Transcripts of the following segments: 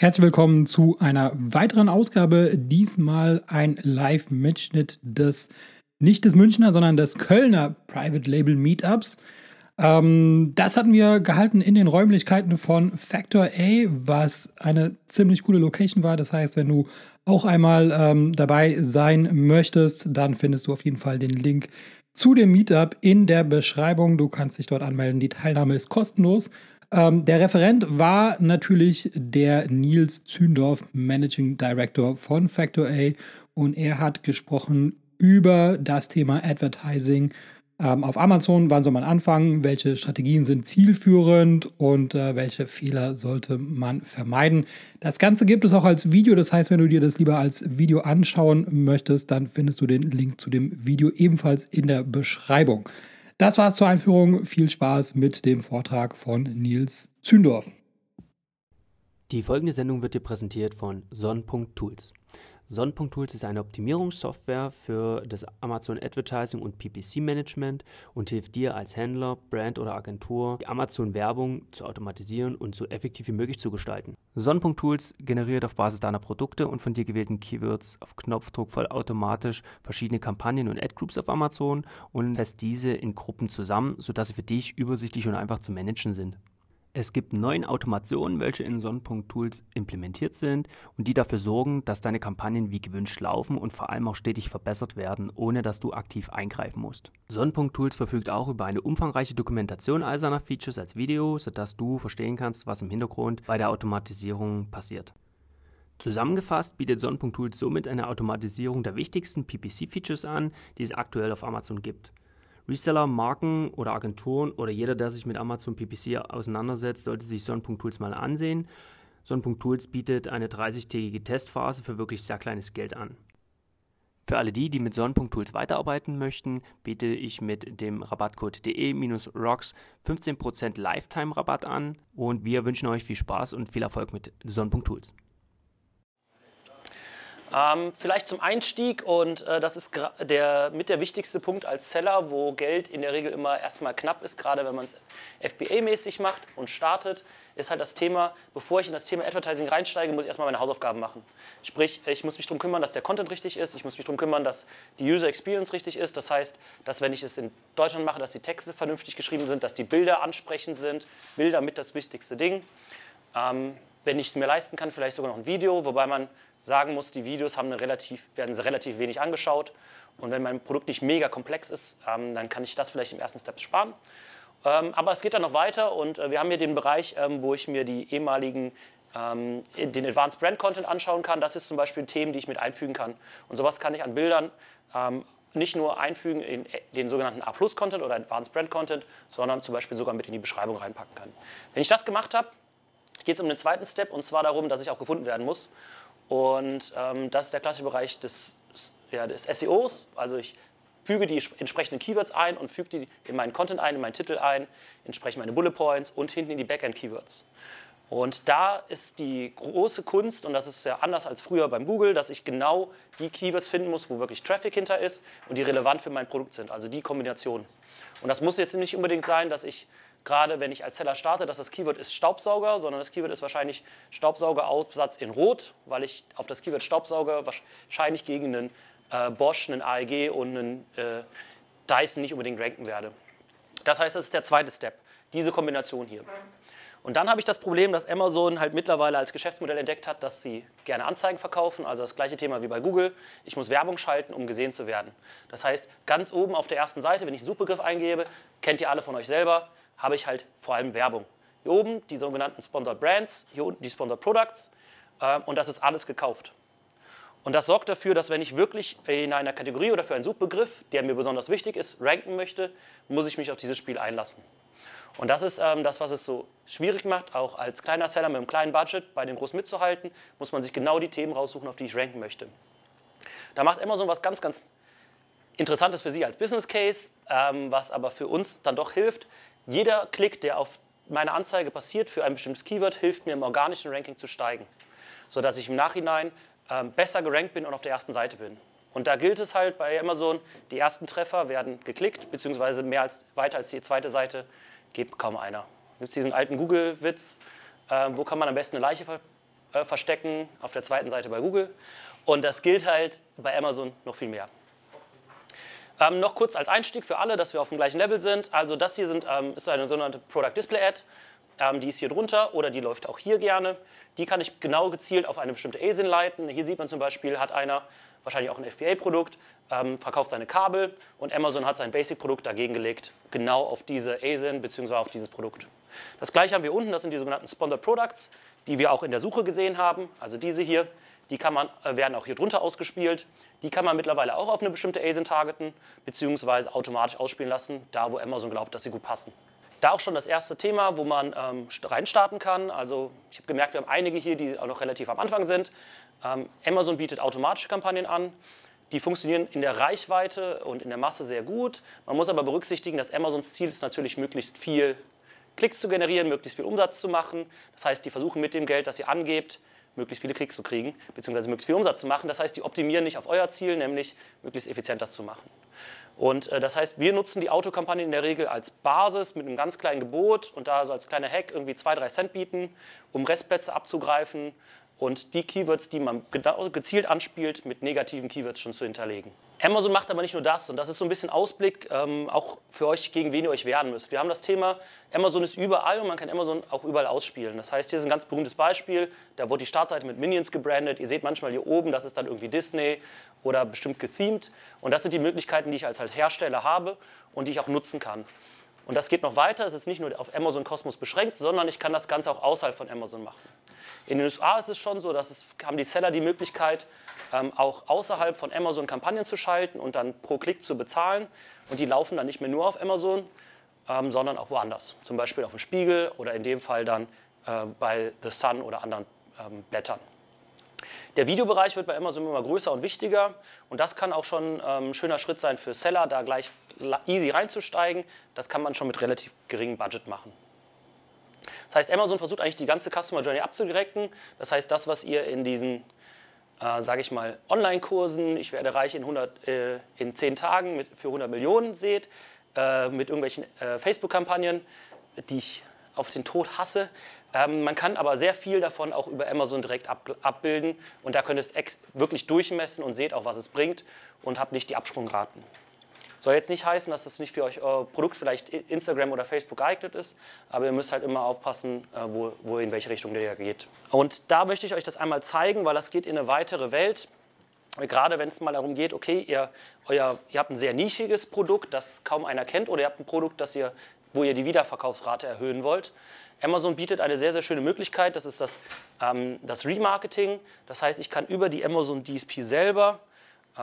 Herzlich willkommen zu einer weiteren Ausgabe. Diesmal ein Live-Mitschnitt des, nicht des Münchner, sondern des Kölner Private Label Meetups. Ähm, das hatten wir gehalten in den Räumlichkeiten von Factor A, was eine ziemlich coole Location war. Das heißt, wenn du auch einmal ähm, dabei sein möchtest, dann findest du auf jeden Fall den Link zu dem Meetup in der Beschreibung. Du kannst dich dort anmelden. Die Teilnahme ist kostenlos. Ähm, der Referent war natürlich der Nils Zündorf, Managing Director von Factor A. Und er hat gesprochen über das Thema Advertising ähm, auf Amazon. Wann soll man anfangen? Welche Strategien sind zielführend und äh, welche Fehler sollte man vermeiden? Das Ganze gibt es auch als Video. Das heißt, wenn du dir das lieber als Video anschauen möchtest, dann findest du den Link zu dem Video ebenfalls in der Beschreibung. Das war's zur Einführung. Viel Spaß mit dem Vortrag von Nils Zündorf. Die folgende Sendung wird dir präsentiert von Son.tools. Son.tools ist eine Optimierungssoftware für das Amazon Advertising und PPC Management und hilft dir als Händler, Brand oder Agentur, die Amazon Werbung zu automatisieren und so effektiv wie möglich zu gestalten. Son.tools generiert auf Basis deiner Produkte und von dir gewählten Keywords auf Knopfdruck vollautomatisch verschiedene Kampagnen und Ad-Groups auf Amazon und lässt diese in Gruppen zusammen, sodass sie für dich übersichtlich und einfach zu managen sind. Es gibt neun Automationen, welche in Son.tools implementiert sind und die dafür sorgen, dass deine Kampagnen wie gewünscht laufen und vor allem auch stetig verbessert werden, ohne dass du aktiv eingreifen musst. Son.tools verfügt auch über eine umfangreiche Dokumentation all seiner Features als Video, sodass du verstehen kannst, was im Hintergrund bei der Automatisierung passiert. Zusammengefasst bietet Son.tools somit eine Automatisierung der wichtigsten PPC-Features an, die es aktuell auf Amazon gibt. Reseller, Marken oder Agenturen oder jeder, der sich mit Amazon PPC auseinandersetzt, sollte sich Son.tools mal ansehen. Son.tools bietet eine 30-tägige Testphase für wirklich sehr kleines Geld an. Für alle die, die mit Son.tools weiterarbeiten möchten, biete ich mit dem Rabattcode de-rocks 15% Lifetime-Rabatt an und wir wünschen euch viel Spaß und viel Erfolg mit Son.tools. Ähm, vielleicht zum Einstieg und äh, das ist der, mit der wichtigste Punkt als Seller, wo Geld in der Regel immer erstmal knapp ist, gerade wenn man es FBA-mäßig macht und startet, ist halt das Thema, bevor ich in das Thema Advertising reinsteige, muss ich erstmal meine Hausaufgaben machen. Sprich, ich muss mich darum kümmern, dass der Content richtig ist, ich muss mich darum kümmern, dass die User Experience richtig ist. Das heißt, dass wenn ich es in Deutschland mache, dass die Texte vernünftig geschrieben sind, dass die Bilder ansprechend sind. Bilder mit das wichtigste Ding. Ähm, wenn ich es mir leisten kann, vielleicht sogar noch ein Video, wobei man sagen muss, die Videos haben eine relativ, werden relativ wenig angeschaut. Und wenn mein Produkt nicht mega komplex ist, ähm, dann kann ich das vielleicht im ersten Step sparen. Ähm, aber es geht dann noch weiter und äh, wir haben hier den Bereich, ähm, wo ich mir die ehemaligen ähm, den Advanced Brand Content anschauen kann. Das ist zum Beispiel Themen, die ich mit einfügen kann. Und sowas kann ich an Bildern ähm, nicht nur einfügen in den sogenannten A-Plus-Content oder Advanced Brand Content, sondern zum Beispiel sogar mit in die Beschreibung reinpacken kann. Wenn ich das gemacht habe, geht es um den zweiten Step und zwar darum, dass ich auch gefunden werden muss. Und ähm, das ist der klassische Bereich des, ja, des SEOs. Also ich füge die entsprechenden Keywords ein und füge die in meinen Content ein, in meinen Titel ein, entsprechend meine Bullet Points und hinten in die Backend-Keywords. Und da ist die große Kunst, und das ist ja anders als früher beim Google, dass ich genau die Keywords finden muss, wo wirklich Traffic hinter ist und die relevant für mein Produkt sind, also die Kombination. Und das muss jetzt nicht unbedingt sein, dass ich gerade wenn ich als Seller starte, dass das Keyword ist Staubsauger, sondern das Keyword ist wahrscheinlich Staubsaugeraufsatz in Rot, weil ich auf das Keyword Staubsauger wahrscheinlich gegen einen äh, Bosch, einen AEG und einen äh, Dyson nicht unbedingt ranken werde. Das heißt, das ist der zweite Step, diese Kombination hier. Und dann habe ich das Problem, dass Amazon halt mittlerweile als Geschäftsmodell entdeckt hat, dass sie gerne Anzeigen verkaufen, also das gleiche Thema wie bei Google. Ich muss Werbung schalten, um gesehen zu werden. Das heißt, ganz oben auf der ersten Seite, wenn ich einen Suchbegriff eingebe, kennt ihr alle von euch selber, habe ich halt vor allem Werbung. Hier oben die sogenannten Sponsored Brands, hier unten die Sponsored Products äh, und das ist alles gekauft. Und das sorgt dafür, dass wenn ich wirklich in einer Kategorie oder für einen Suchbegriff, der mir besonders wichtig ist, ranken möchte, muss ich mich auf dieses Spiel einlassen. Und das ist ähm, das, was es so schwierig macht, auch als kleiner Seller mit einem kleinen Budget bei den Großen mitzuhalten, muss man sich genau die Themen raussuchen, auf die ich ranken möchte. Da macht Amazon was ganz, ganz Interessantes für Sie als Business Case, ähm, was aber für uns dann doch hilft, jeder Klick, der auf meine Anzeige passiert für ein bestimmtes Keyword, hilft mir im organischen Ranking zu steigen, sodass ich im Nachhinein ähm, besser gerankt bin und auf der ersten Seite bin. Und da gilt es halt bei Amazon, die ersten Treffer werden geklickt, beziehungsweise mehr als, weiter als die zweite Seite geht kaum einer. Gibt es diesen alten Google-Witz, äh, wo kann man am besten eine Leiche äh, verstecken auf der zweiten Seite bei Google. Und das gilt halt bei Amazon noch viel mehr. Ähm, noch kurz als Einstieg für alle, dass wir auf dem gleichen Level sind. Also das hier sind, ähm, ist eine sogenannte Product Display Ad. Ähm, die ist hier drunter oder die läuft auch hier gerne. Die kann ich genau gezielt auf eine bestimmte ASIN leiten. Hier sieht man zum Beispiel, hat einer wahrscheinlich auch ein FBA-Produkt, ähm, verkauft seine Kabel und Amazon hat sein Basic-Produkt dagegen gelegt, genau auf diese ASIN bzw. auf dieses Produkt. Das gleiche haben wir unten, das sind die sogenannten Sponsored Products, die wir auch in der Suche gesehen haben, also diese hier. Die kann man, äh, werden auch hier drunter ausgespielt. Die kann man mittlerweile auch auf eine bestimmte ASIN targeten, beziehungsweise automatisch ausspielen lassen, da wo Amazon glaubt, dass sie gut passen. Da auch schon das erste Thema, wo man ähm, reinstarten kann. Also ich habe gemerkt, wir haben einige hier, die auch noch relativ am Anfang sind. Ähm, Amazon bietet automatische Kampagnen an. Die funktionieren in der Reichweite und in der Masse sehr gut. Man muss aber berücksichtigen, dass Amazons Ziel ist natürlich möglichst viel Klicks zu generieren, möglichst viel Umsatz zu machen. Das heißt, die versuchen mit dem Geld, das ihr angebt, möglichst viele Klicks zu kriegen, beziehungsweise möglichst viel Umsatz zu machen. Das heißt, die optimieren nicht auf euer Ziel, nämlich möglichst effizient das zu machen. Und äh, das heißt, wir nutzen die Autokampagne in der Regel als Basis mit einem ganz kleinen Gebot und da so als kleiner Hack irgendwie zwei, drei Cent bieten, um Restplätze abzugreifen und die Keywords, die man gezielt anspielt, mit negativen Keywords schon zu hinterlegen. Amazon macht aber nicht nur das und das ist so ein bisschen Ausblick ähm, auch für euch, gegen wen ihr euch wehren müsst. Wir haben das Thema, Amazon ist überall und man kann Amazon auch überall ausspielen. Das heißt, hier ist ein ganz berühmtes Beispiel, da wurde die Startseite mit Minions gebrandet. Ihr seht manchmal hier oben, das ist dann irgendwie Disney oder bestimmt gethemed und das sind die Möglichkeiten, die ich als Hersteller habe und die ich auch nutzen kann. Und das geht noch weiter, es ist nicht nur auf Amazon Cosmos beschränkt, sondern ich kann das Ganze auch außerhalb von Amazon machen. In den USA ist es schon so, dass es, haben die Seller die Möglichkeit, ähm, auch außerhalb von Amazon Kampagnen zu schalten und dann pro Klick zu bezahlen. Und die laufen dann nicht mehr nur auf Amazon, ähm, sondern auch woanders. Zum Beispiel auf dem Spiegel oder in dem Fall dann äh, bei The Sun oder anderen ähm, Blättern. Der Videobereich wird bei Amazon immer größer und wichtiger und das kann auch schon ähm, ein schöner Schritt sein für Seller, da gleich easy reinzusteigen. Das kann man schon mit relativ geringem Budget machen. Das heißt, Amazon versucht eigentlich die ganze Customer Journey abzudirekten. Das heißt, das, was ihr in diesen, äh, sage ich mal, Online-Kursen, ich werde reich in, 100, äh, in 10 Tagen mit, für 100 Millionen seht, äh, mit irgendwelchen äh, Facebook-Kampagnen, die ich auf den Tod hasse. Ähm, man kann aber sehr viel davon auch über Amazon direkt ab, abbilden und da könnt ihr es wirklich durchmessen und seht auch, was es bringt und habt nicht die Absprungraten. Soll jetzt nicht heißen, dass das nicht für euch euer Produkt vielleicht Instagram oder Facebook geeignet ist, aber ihr müsst halt immer aufpassen, äh, wo, wo in welche Richtung der geht. Und da möchte ich euch das einmal zeigen, weil das geht in eine weitere Welt. Gerade wenn es mal darum geht, okay, ihr, euer, ihr habt ein sehr nischiges Produkt, das kaum einer kennt, oder ihr habt ein Produkt, das ihr, wo ihr die Wiederverkaufsrate erhöhen wollt. Amazon bietet eine sehr, sehr schöne Möglichkeit, das ist das, ähm, das Remarketing. Das heißt, ich kann über die Amazon DSP selber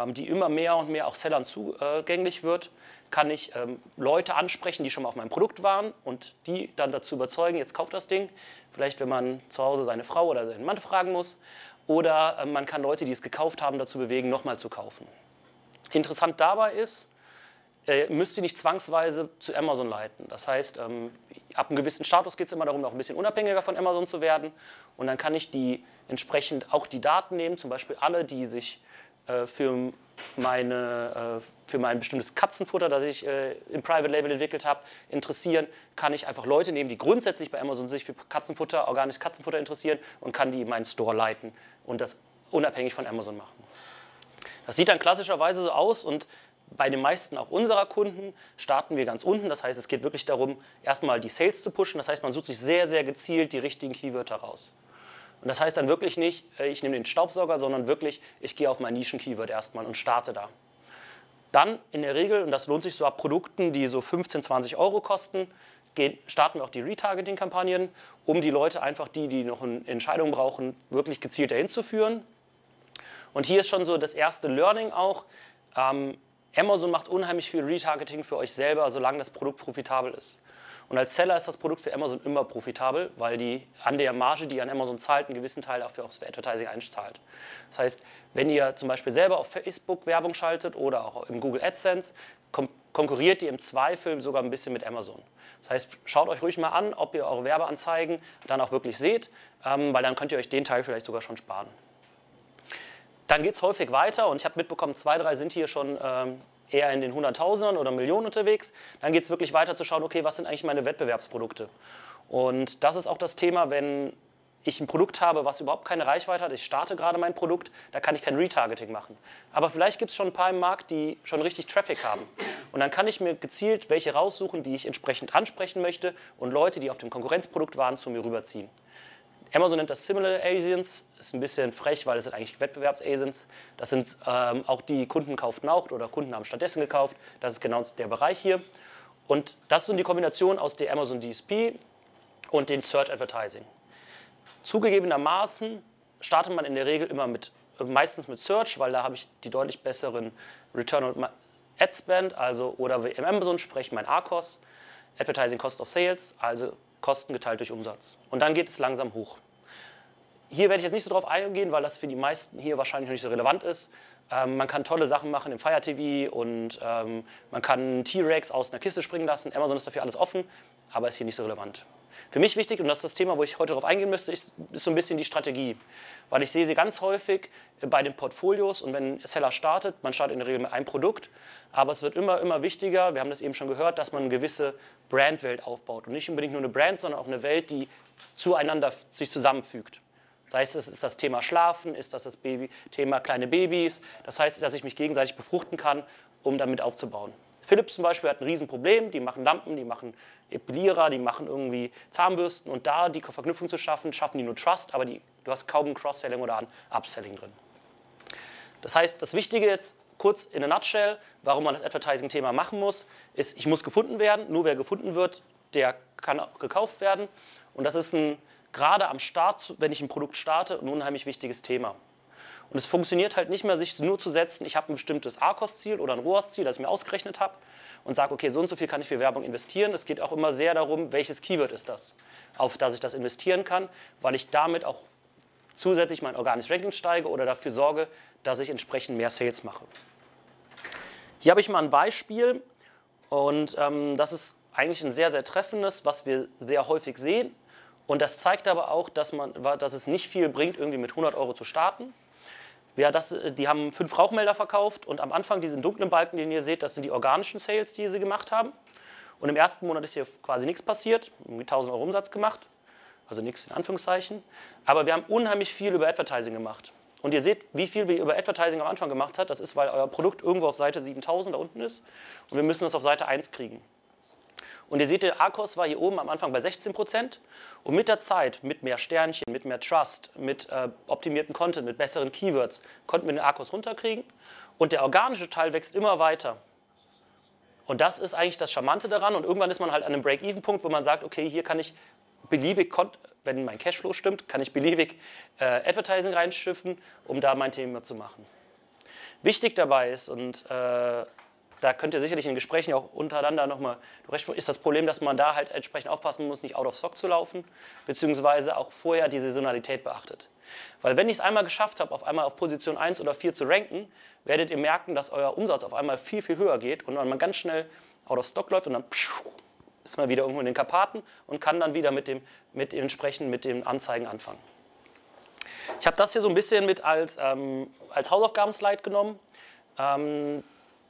die immer mehr und mehr auch Sellern zugänglich wird, kann ich ähm, Leute ansprechen, die schon mal auf meinem Produkt waren und die dann dazu überzeugen, jetzt kauft das Ding. Vielleicht, wenn man zu Hause seine Frau oder seinen Mann fragen muss. Oder ähm, man kann Leute, die es gekauft haben, dazu bewegen, nochmal zu kaufen. Interessant dabei ist, äh, müsst ihr nicht zwangsweise zu Amazon leiten. Das heißt, ähm, ab einem gewissen Status geht es immer darum, noch ein bisschen unabhängiger von Amazon zu werden. Und dann kann ich die entsprechend auch die Daten nehmen, zum Beispiel alle, die sich äh, für, meine, äh, für mein bestimmtes Katzenfutter, das ich äh, im Private Label entwickelt habe, interessieren, kann ich einfach Leute nehmen, die grundsätzlich bei Amazon sich für Katzenfutter, organisches Katzenfutter interessieren und kann die in meinen Store leiten und das unabhängig von Amazon machen. Das sieht dann klassischerweise so aus und bei den meisten auch unserer Kunden starten wir ganz unten. Das heißt, es geht wirklich darum, erstmal die Sales zu pushen. Das heißt, man sucht sich sehr, sehr gezielt die richtigen Keywörter raus. Und das heißt dann wirklich nicht, äh, ich nehme den Staubsauger, sondern wirklich, ich gehe auf mein Nischen-Keyword erstmal und starte da. Dann in der Regel, und das lohnt sich so ab Produkten, die so 15, 20 Euro kosten, starten wir auch die Retargeting-Kampagnen, um die Leute einfach, die, die noch eine Entscheidung brauchen, wirklich gezielt dahin zu führen. Und hier ist schon so das erste Learning auch. Ähm, Amazon macht unheimlich viel Retargeting für euch selber, solange das Produkt profitabel ist. Und als Seller ist das Produkt für Amazon immer profitabel, weil die an der Marge, die an Amazon zahlt, einen gewissen Teil dafür aufs Advertising einzahlt. Das heißt, wenn ihr zum Beispiel selber auf Facebook Werbung schaltet oder auch im Google AdSense, konkurriert ihr im Zweifel sogar ein bisschen mit Amazon. Das heißt, schaut euch ruhig mal an, ob ihr eure Werbeanzeigen dann auch wirklich seht, ähm, weil dann könnt ihr euch den Teil vielleicht sogar schon sparen. Dann geht es häufig weiter und ich habe mitbekommen, zwei, drei sind hier schon ähm, eher in den Hunderttausendern oder Millionen unterwegs. Dann geht es wirklich weiter zu schauen, okay, was sind eigentlich meine Wettbewerbsprodukte? Und das ist auch das Thema, wenn ich ein Produkt habe, was überhaupt keine Reichweite hat, ich starte gerade mein Produkt, da kann ich kein Retargeting machen. Aber vielleicht gibt es schon ein paar im Markt, die schon richtig Traffic haben. Und dann kann ich mir gezielt welche raussuchen, die ich entsprechend ansprechen möchte und Leute, die auf dem Konkurrenzprodukt waren, zu mir rüberziehen. Amazon nennt das Similar Asians, ist ein bisschen frech, weil es sind eigentlich Wettbewerbs-Asians. Das sind ähm, auch die Kunden kauften auch oder Kunden haben stattdessen gekauft. Das ist genau der Bereich hier. Und das ist die Kombination aus der Amazon DSP und den Search Advertising. Zugegebenermaßen startet man in der Regel immer mit, meistens mit Search, weil da habe ich die deutlich besseren Return on Ad Spend, also oder wie im Amazon spreche mein ACOS, Advertising Cost of Sales, also Kosten geteilt durch Umsatz. Und dann geht es langsam hoch. Hier werde ich jetzt nicht so drauf eingehen, weil das für die meisten hier wahrscheinlich noch nicht so relevant ist. Ähm, man kann tolle Sachen machen im Fire TV und ähm, man kann T-Rex aus einer Kiste springen lassen. Amazon ist dafür alles offen, aber ist hier nicht so relevant. Für mich wichtig, und das ist das Thema, wo ich heute darauf eingehen müsste, ist, ist so ein bisschen die Strategie. Weil ich sehe sie ganz häufig bei den Portfolios und wenn Seller startet, man startet in der Regel mit einem Produkt, aber es wird immer, immer wichtiger, wir haben das eben schon gehört, dass man eine gewisse Brandwelt aufbaut. Und nicht unbedingt nur eine Brand, sondern auch eine Welt, die zueinander sich zusammenfügt. Sei es, es ist das Thema Schlafen, ist das das Baby, Thema kleine Babys. Das heißt, dass ich mich gegenseitig befruchten kann, um damit aufzubauen. Philips zum Beispiel hat ein Riesenproblem. Die machen Lampen, die machen Epilierer, die machen irgendwie Zahnbürsten. Und da die Verknüpfung zu schaffen, schaffen die nur Trust, aber die, du hast kaum ein Cross-Selling oder ein Upselling drin. Das heißt, das Wichtige jetzt kurz in a nutshell, warum man das Advertising-Thema machen muss, ist, ich muss gefunden werden. Nur wer gefunden wird, der kann auch gekauft werden. Und das ist ein, gerade am Start, wenn ich ein Produkt starte, ein unheimlich wichtiges Thema. Und es funktioniert halt nicht mehr, sich nur zu setzen, ich habe ein bestimmtes ARCOS-Ziel oder ein ROAS-Ziel, das ich mir ausgerechnet habe und sage, okay, so und so viel kann ich für Werbung investieren. Es geht auch immer sehr darum, welches Keyword ist das, auf das ich das investieren kann, weil ich damit auch zusätzlich mein organisches Ranking steige oder dafür sorge, dass ich entsprechend mehr Sales mache. Hier habe ich mal ein Beispiel und ähm, das ist eigentlich ein sehr, sehr treffendes, was wir sehr häufig sehen. Und das zeigt aber auch, dass, man, dass es nicht viel bringt, irgendwie mit 100 Euro zu starten, ja, das, äh, die haben fünf Rauchmelder verkauft und am Anfang diesen dunklen Balken, den ihr seht, das sind die organischen Sales, die sie gemacht haben. Und im ersten Monat ist hier quasi nichts passiert, 1000 Euro Umsatz gemacht, also nichts in Anführungszeichen. Aber wir haben unheimlich viel über Advertising gemacht. Und ihr seht, wie viel wir über Advertising am Anfang gemacht haben. Das ist, weil euer Produkt irgendwo auf Seite 7000 da unten ist und wir müssen es auf Seite 1 kriegen. Und ihr seht, der ARCOS war hier oben am Anfang bei 16 Prozent. Und mit der Zeit, mit mehr Sternchen, mit mehr Trust, mit äh, optimierten Content, mit besseren Keywords, konnten wir den ARCOS runterkriegen. Und der organische Teil wächst immer weiter. Und das ist eigentlich das Charmante daran. Und irgendwann ist man halt an einem Break-Even-Punkt, wo man sagt, okay, hier kann ich beliebig, wenn mein Cashflow stimmt, kann ich beliebig äh, Advertising reinschiffen, um da mein Thema zu machen. Wichtig dabei ist, und äh, da könnt ihr sicherlich in Gesprächen auch untereinander nochmal ist das Problem, dass man da halt entsprechend aufpassen muss, nicht out of stock zu laufen, beziehungsweise auch vorher die Saisonalität beachtet. Weil wenn ich es einmal geschafft habe, auf einmal auf Position 1 oder 4 zu ranken, werdet ihr merken, dass euer Umsatz auf einmal viel, viel höher geht und man ganz schnell out of stock läuft und dann ist man wieder irgendwo in den Karpaten und kann dann wieder mit dem, mit entsprechend mit den Anzeigen anfangen. Ich habe das hier so ein bisschen mit als, ähm, als Hausaufgabenslide genommen. Ähm,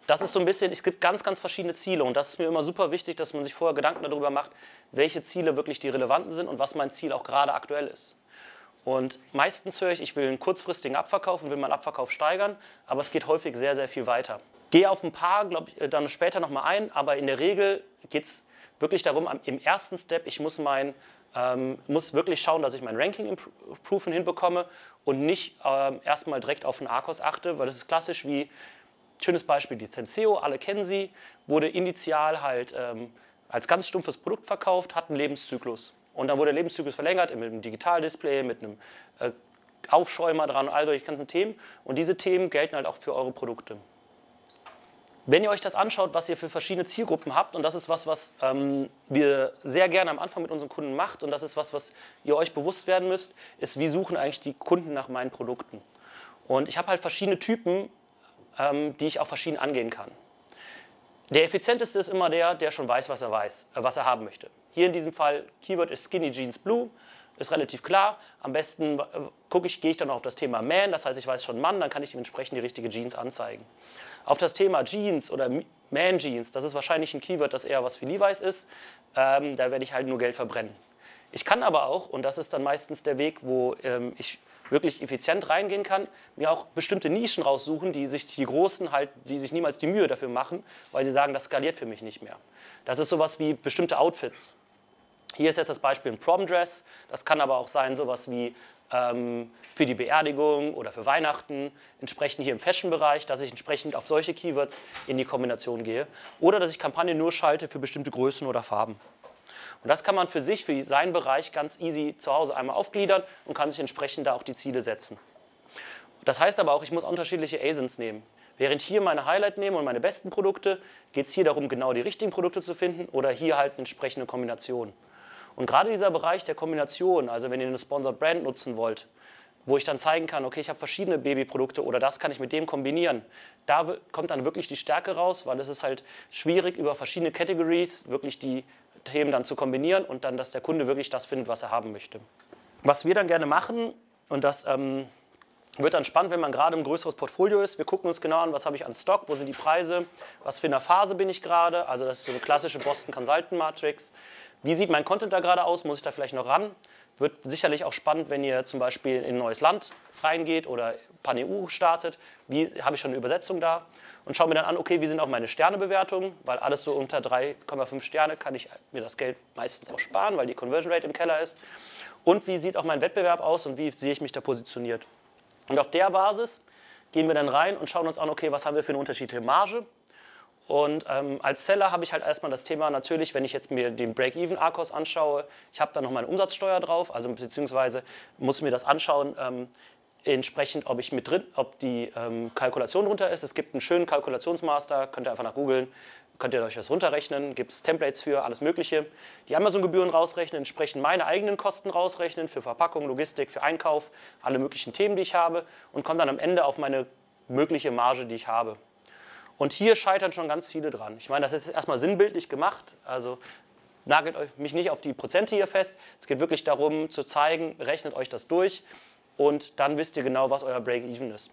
das ist so ein bisschen, es gibt ganz, ganz verschiedene Ziele und das ist mir immer super wichtig, dass man sich vorher Gedanken darüber macht, welche Ziele wirklich die relevanten sind und was mein Ziel auch gerade aktuell ist. Und meistens höre ich, ich will einen kurzfristigen Abverkauf und will meinen Abverkauf steigern, aber es geht häufig sehr, sehr viel weiter. Gehe auf ein paar, glaube ich, dann später nochmal ein, aber in der Regel geht es wirklich darum, im ersten Step, ich muss, mein, ähm, muss wirklich schauen, dass ich mein Ranking Improvement hinbekomme und nicht ähm, erstmal direkt auf den Arcos achte, weil das ist klassisch wie Schönes Beispiel, die Senseo, alle kennen sie, wurde initial halt ähm, als ganz stumpfes Produkt verkauft, hat einen Lebenszyklus. Und dann wurde der Lebenszyklus verlängert mit einem Digitaldisplay, mit einem äh, Aufschäumer dran, all solche ganzen Themen. Und diese Themen gelten halt auch für eure Produkte. Wenn ihr euch das anschaut, was ihr für verschiedene Zielgruppen habt, und das ist was, was ähm, wir sehr gerne am Anfang mit unseren Kunden macht, und das ist was, was ihr euch bewusst werden müsst, ist, wie suchen eigentlich die Kunden nach meinen Produkten. Und ich habe halt verschiedene Typen ähm, die ich auch verschieden angehen kann. Der effizienteste ist immer der, der schon weiß, was er weiß, äh, was er haben möchte. Hier in diesem Fall Keyword ist Skinny Jeans Blue, ist relativ klar. Am besten äh, gucke ich, gehe ich dann auf das Thema Man, das heißt, ich weiß schon Mann, dann kann ich dementsprechend die richtige Jeans anzeigen. Auf das Thema Jeans oder Man Jeans, das ist wahrscheinlich ein Keyword, das eher was für Levi's ist. Ähm, da werde ich halt nur Geld verbrennen. Ich kann aber auch, und das ist dann meistens der Weg, wo ähm, ich wirklich effizient reingehen kann, mir auch bestimmte Nischen raussuchen, die sich die Großen halt, die sich niemals die Mühe dafür machen, weil sie sagen, das skaliert für mich nicht mehr. Das ist sowas wie bestimmte Outfits. Hier ist jetzt das Beispiel ein Prom Dress. Das kann aber auch sein sowas wie ähm, für die Beerdigung oder für Weihnachten, entsprechend hier im Fashion-Bereich, dass ich entsprechend auf solche Keywords in die Kombination gehe. Oder dass ich Kampagnen nur schalte für bestimmte Größen oder Farben. Und das kann man für sich, für seinen Bereich ganz easy zu Hause einmal aufgliedern und kann sich entsprechend da auch die Ziele setzen. Das heißt aber auch, ich muss unterschiedliche ASINs nehmen. Während hier meine Highlight nehme und meine besten Produkte, geht es hier darum, genau die richtigen Produkte zu finden oder hier halt eine entsprechende Kombination. Und gerade dieser Bereich der Kombination, also wenn ihr eine Sponsored Brand nutzen wollt, wo ich dann zeigen kann, okay, ich habe verschiedene Babyprodukte oder das kann ich mit dem kombinieren. Da kommt dann wirklich die Stärke raus, weil es ist halt schwierig, über verschiedene Categories wirklich die Themen dann zu kombinieren und dann, dass der Kunde wirklich das findet, was er haben möchte. Was wir dann gerne machen, und das ähm, wird dann spannend, wenn man gerade im größeres Portfolio ist. Wir gucken uns genau an, was habe ich an Stock, wo sind die Preise, was für eine Phase bin ich gerade. Also das ist so eine klassische Boston Consultant Matrix. Wie sieht mein Content da gerade aus? Muss ich da vielleicht noch ran? Wird sicherlich auch spannend, wenn ihr zum Beispiel in ein neues Land reingeht oder Pan-EU startet. Wie habe ich schon eine Übersetzung da? Und schaue mir dann an, okay, wie sind auch meine Sternebewertungen? Weil alles so unter 3,5 Sterne kann ich mir das Geld meistens auch sparen, weil die Conversion Rate im Keller ist. Und wie sieht auch mein Wettbewerb aus und wie sehe ich mich da positioniert? Und auf der Basis gehen wir dann rein und schauen uns an, okay, was haben wir für eine unterschiedliche Marge? Und ähm, als Seller habe ich halt erstmal das Thema natürlich, wenn ich jetzt mir den Break-Even-Arkos anschaue, ich habe da noch meine Umsatzsteuer drauf, also beziehungsweise muss mir das anschauen, ähm, entsprechend, ob ich mit drin, ob die ähm, Kalkulation drunter ist. Es gibt einen schönen Kalkulationsmaster, könnt ihr einfach nach googeln, könnt ihr euch das runterrechnen, gibt es Templates für, alles Mögliche. Die Amazon-Gebühren rausrechnen, entsprechend meine eigenen Kosten rausrechnen für Verpackung, Logistik, für Einkauf, alle möglichen Themen, die ich habe und komme dann am Ende auf meine mögliche Marge, die ich habe. Und hier scheitern schon ganz viele dran. Ich meine, das ist erstmal sinnbildlich gemacht. Also nagelt euch mich nicht auf die Prozente hier fest. Es geht wirklich darum zu zeigen, rechnet euch das durch und dann wisst ihr genau, was euer Break-Even ist.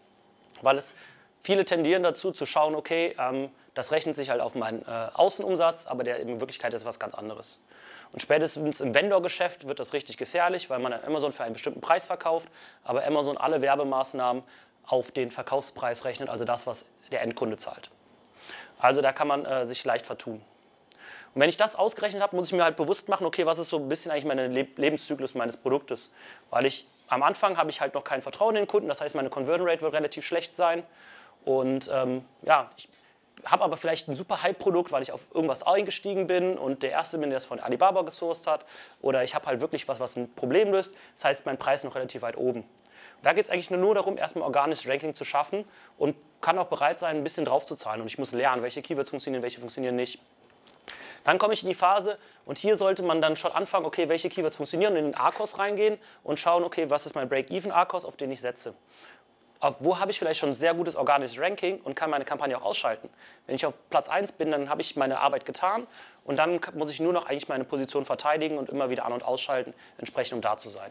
Weil es viele tendieren dazu zu schauen, okay, ähm, das rechnet sich halt auf meinen äh, Außenumsatz, aber der in Wirklichkeit ist was ganz anderes. Und spätestens im Vendor-Geschäft wird das richtig gefährlich, weil man an Amazon für einen bestimmten Preis verkauft, aber Amazon alle Werbemaßnahmen auf den Verkaufspreis rechnet, also das, was der Endkunde zahlt. Also da kann man äh, sich leicht vertun. Und wenn ich das ausgerechnet habe, muss ich mir halt bewusst machen, okay, was ist so ein bisschen eigentlich mein Lebenszyklus meines Produktes? Weil ich am Anfang habe ich halt noch kein Vertrauen in den Kunden, das heißt, meine Conversion Rate wird relativ schlecht sein. Und ähm, ja, ich habe aber vielleicht ein super Hype-Produkt, weil ich auf irgendwas eingestiegen bin und der Erste bin, der es von Alibaba gesourced hat. Oder ich habe halt wirklich was, was ein Problem löst. Das heißt, mein Preis ist noch relativ weit oben. Da geht es eigentlich nur darum, erstmal organisches Ranking zu schaffen und kann auch bereit sein, ein bisschen drauf zu zahlen. Und ich muss lernen, welche Keywords funktionieren, welche funktionieren nicht. Dann komme ich in die Phase und hier sollte man dann schon anfangen, okay, welche Keywords funktionieren, in den ARCOS reingehen und schauen, okay, was ist mein Break-Even-ARCOS, auf den ich setze. Auf wo habe ich vielleicht schon ein sehr gutes organisches Ranking und kann meine Kampagne auch ausschalten. Wenn ich auf Platz 1 bin, dann habe ich meine Arbeit getan und dann muss ich nur noch eigentlich meine Position verteidigen und immer wieder an- und ausschalten, entsprechend um da zu sein.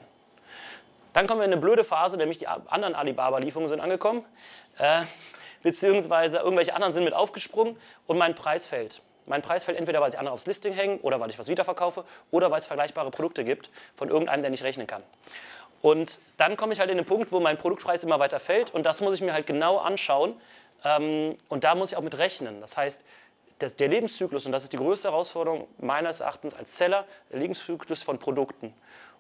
Dann kommen wir in eine blöde Phase, nämlich die anderen Alibaba-Lieferungen sind angekommen, äh, beziehungsweise irgendwelche anderen sind mit aufgesprungen und mein Preis fällt. Mein Preis fällt entweder, weil sie andere aufs Listing hängen oder weil ich was wiederverkaufe oder weil es vergleichbare Produkte gibt von irgendeinem, der nicht rechnen kann. Und dann komme ich halt in den Punkt, wo mein Produktpreis immer weiter fällt und das muss ich mir halt genau anschauen ähm, und da muss ich auch mit rechnen. Das heißt, das, der Lebenszyklus, und das ist die größte Herausforderung meines Erachtens als Seller, der Lebenszyklus von Produkten.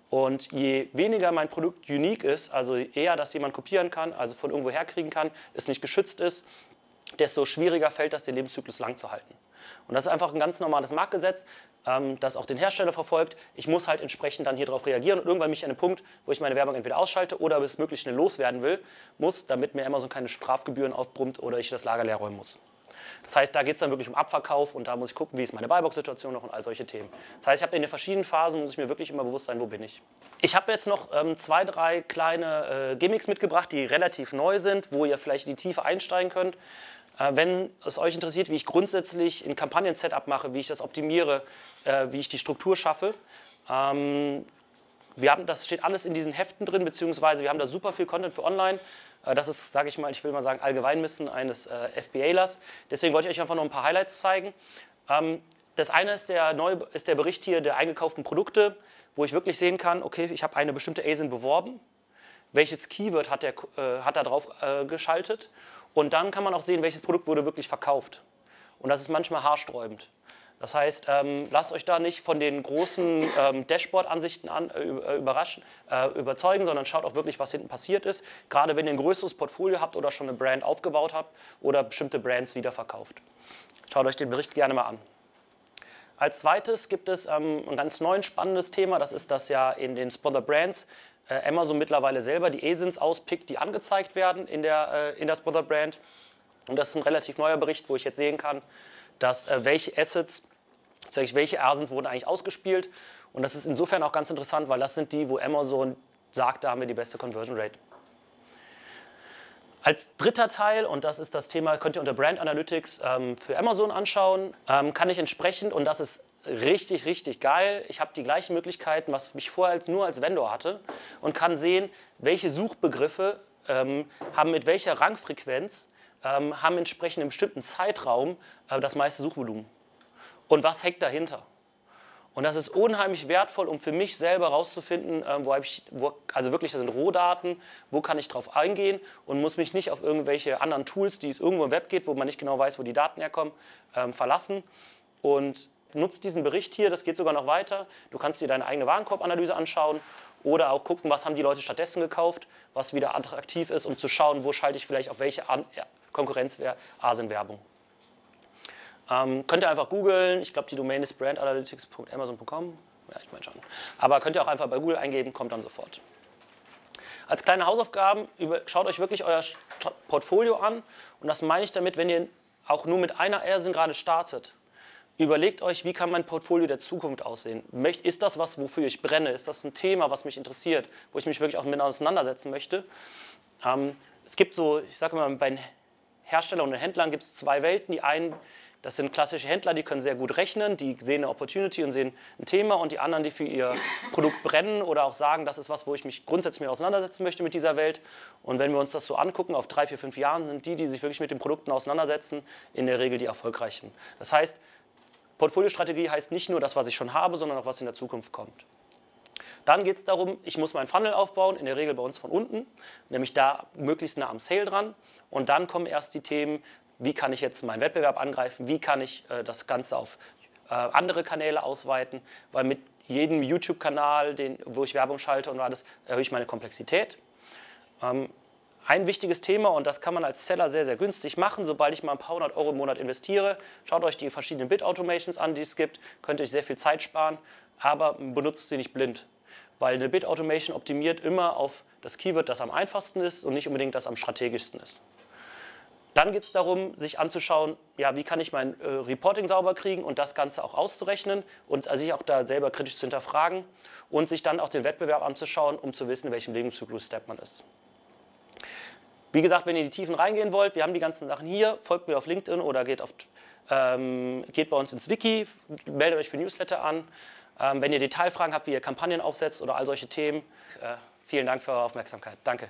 Und je weniger mein Produkt unique ist, also eher, dass jemand kopieren kann, also von irgendwo herkriegen kann, es nicht geschützt ist, desto schwieriger fällt das, den Lebenszyklus lang zu halten. Und das ist einfach ein ganz normales Marktgesetz, ähm, das auch den Hersteller verfolgt. Ich muss halt entsprechend dann hier drauf reagieren und irgendwann mich an den Punkt, wo ich meine Werbung entweder ausschalte oder bis möglichst schnell loswerden will, muss, damit mir Amazon keine Strafgebühren aufbrummt oder ich das Lager leer räumen muss. Das heißt, da geht es dann wirklich um Abverkauf und da muss ich gucken, wie ist meine Buybox-Situation noch und all solche Themen. Das heißt, ich habe in den verschiedenen Phasen, muss ich mir wirklich immer bewusst sein, wo bin ich. Ich habe jetzt noch ähm, zwei, drei kleine äh, Gimmicks mitgebracht, die relativ neu sind, wo ihr vielleicht in die Tiefe einsteigen könnt. Äh, wenn es euch interessiert, wie ich grundsätzlich ein Kampagnen-Setup mache, wie ich das optimiere, äh, wie ich die Struktur schaffe, ähm, wir haben, das steht alles in diesen Heften drin, beziehungsweise wir haben da super viel Content für online. Äh, das ist, sage ich mal, ich will mal sagen, Allgemeinwissen eines FBAlers. Deswegen wollte ich euch einfach noch ein paar Highlights zeigen. Ähm, das eine ist der, neue, ist der Bericht hier der eingekauften Produkte, wo ich wirklich sehen kann, okay, ich habe eine bestimmte ASIN beworben, welches Keyword hat, der, äh, hat er drauf äh, geschaltet und dann kann man auch sehen, welches Produkt wurde wirklich verkauft. Und das ist manchmal haarsträubend. Das heißt, ähm, lasst euch da nicht von den großen ähm, Dashboard-Ansichten an, äh, äh, überraschen, äh, überzeugen, sondern schaut auch wirklich, was hinten passiert ist. Gerade wenn ihr ein größeres Portfolio habt oder schon eine Brand aufgebaut habt oder bestimmte Brands wiederverkauft. Schaut euch den Bericht gerne mal an. Als zweites gibt es ähm, ein ganz neues spannendes Thema, das ist das ja in den Sponsor Brands äh, Amazon mittlerweile selber die ASINs auspickt, die angezeigt werden in der, äh, in der Sponsor Brand. Und das ist ein relativ neuer Bericht, wo ich jetzt sehen kann, dass äh, welche Assets, welche ASINs wurden eigentlich ausgespielt. Und das ist insofern auch ganz interessant, weil das sind die, wo Amazon sagt, da haben wir die beste Conversion Rate. Als dritter Teil, und das ist das Thema, könnt ihr unter Brand Analytics ähm, für Amazon anschauen, ähm, kann ich entsprechend, und das ist richtig, richtig geil, ich habe die gleichen Möglichkeiten, was ich vorher als, nur als Vendor hatte, und kann sehen, welche Suchbegriffe ähm, haben mit welcher Rangfrequenz, ähm, haben entsprechend im bestimmten Zeitraum äh, das meiste Suchvolumen. Und was hängt dahinter? Und das ist unheimlich wertvoll, um für mich selber herauszufinden, ähm, wo ich, wo, also wirklich, das sind Rohdaten, wo kann ich drauf eingehen und muss mich nicht auf irgendwelche anderen Tools, die es irgendwo im Web geht, wo man nicht genau weiß, wo die Daten herkommen, ähm, verlassen. Und nutzt diesen Bericht hier, das geht sogar noch weiter. Du kannst dir deine eigene Warenkorbanalyse anschauen oder auch gucken, was haben die Leute stattdessen gekauft, was wieder attraktiv ist, um zu schauen, wo schalte ich vielleicht auf welche Konkurrenz-Asien-Werbung. Ähm, könnt ihr einfach googeln. Ich glaube, die Domain ist brandanalytics.amazon.com. Ja, ich meine schon. Aber könnt ihr auch einfach bei Google eingeben, kommt dann sofort. Als kleine Hausaufgaben, schaut euch wirklich euer Portfolio an. Und das meine ich damit, wenn ihr auch nur mit einer AirSyn gerade startet. Überlegt euch, wie kann mein Portfolio der Zukunft aussehen? Ist das was, wofür ich brenne? Ist das ein Thema, was mich interessiert, wo ich mich wirklich auch mit auseinandersetzen möchte? Ähm, es gibt so, ich sage mal, bei Herstellern und Händlern gibt es zwei Welten. Die einen das sind klassische Händler, die können sehr gut rechnen, die sehen eine Opportunity und sehen ein Thema und die anderen, die für ihr Produkt brennen oder auch sagen, das ist was, wo ich mich grundsätzlich mit auseinandersetzen möchte mit dieser Welt. Und wenn wir uns das so angucken, auf drei, vier, fünf Jahren sind die, die sich wirklich mit den Produkten auseinandersetzen, in der Regel die erfolgreichen. Das heißt, Portfoliostrategie heißt nicht nur das, was ich schon habe, sondern auch was in der Zukunft kommt. Dann geht es darum, ich muss meinen Funnel aufbauen, in der Regel bei uns von unten, nämlich da möglichst nah am Sale dran. Und dann kommen erst die Themen, wie kann ich jetzt meinen Wettbewerb angreifen, wie kann ich äh, das Ganze auf äh, andere Kanäle ausweiten, weil mit jedem YouTube-Kanal, wo ich Werbung schalte und alles, erhöhe ich meine Komplexität. Ähm, ein wichtiges Thema, und das kann man als Seller sehr, sehr günstig machen, sobald ich mal ein paar hundert Euro im Monat investiere. Schaut euch die verschiedenen Bit-Automations an, die es gibt, könnt ihr sehr viel Zeit sparen, aber benutzt sie nicht blind. Weil eine Bit-Automation optimiert immer auf das Keyword, das am einfachsten ist und nicht unbedingt das am strategischsten ist. Dann geht es darum, sich anzuschauen, ja, wie kann ich mein äh, Reporting sauber kriegen und das Ganze auch auszurechnen und also sich auch da selber kritisch zu hinterfragen und sich dann auch den Wettbewerb anzuschauen, um zu wissen, welchem Lebenszyklus-Step man ist. Wie gesagt, wenn ihr in die Tiefen reingehen wollt, wir haben die ganzen Sachen hier, folgt mir auf LinkedIn oder geht, auf, ähm, geht bei uns ins Wiki, meldet euch für Newsletter an. Ähm, wenn ihr Detailfragen habt, wie ihr Kampagnen aufsetzt oder all solche Themen, äh, vielen Dank für eure Aufmerksamkeit. Danke.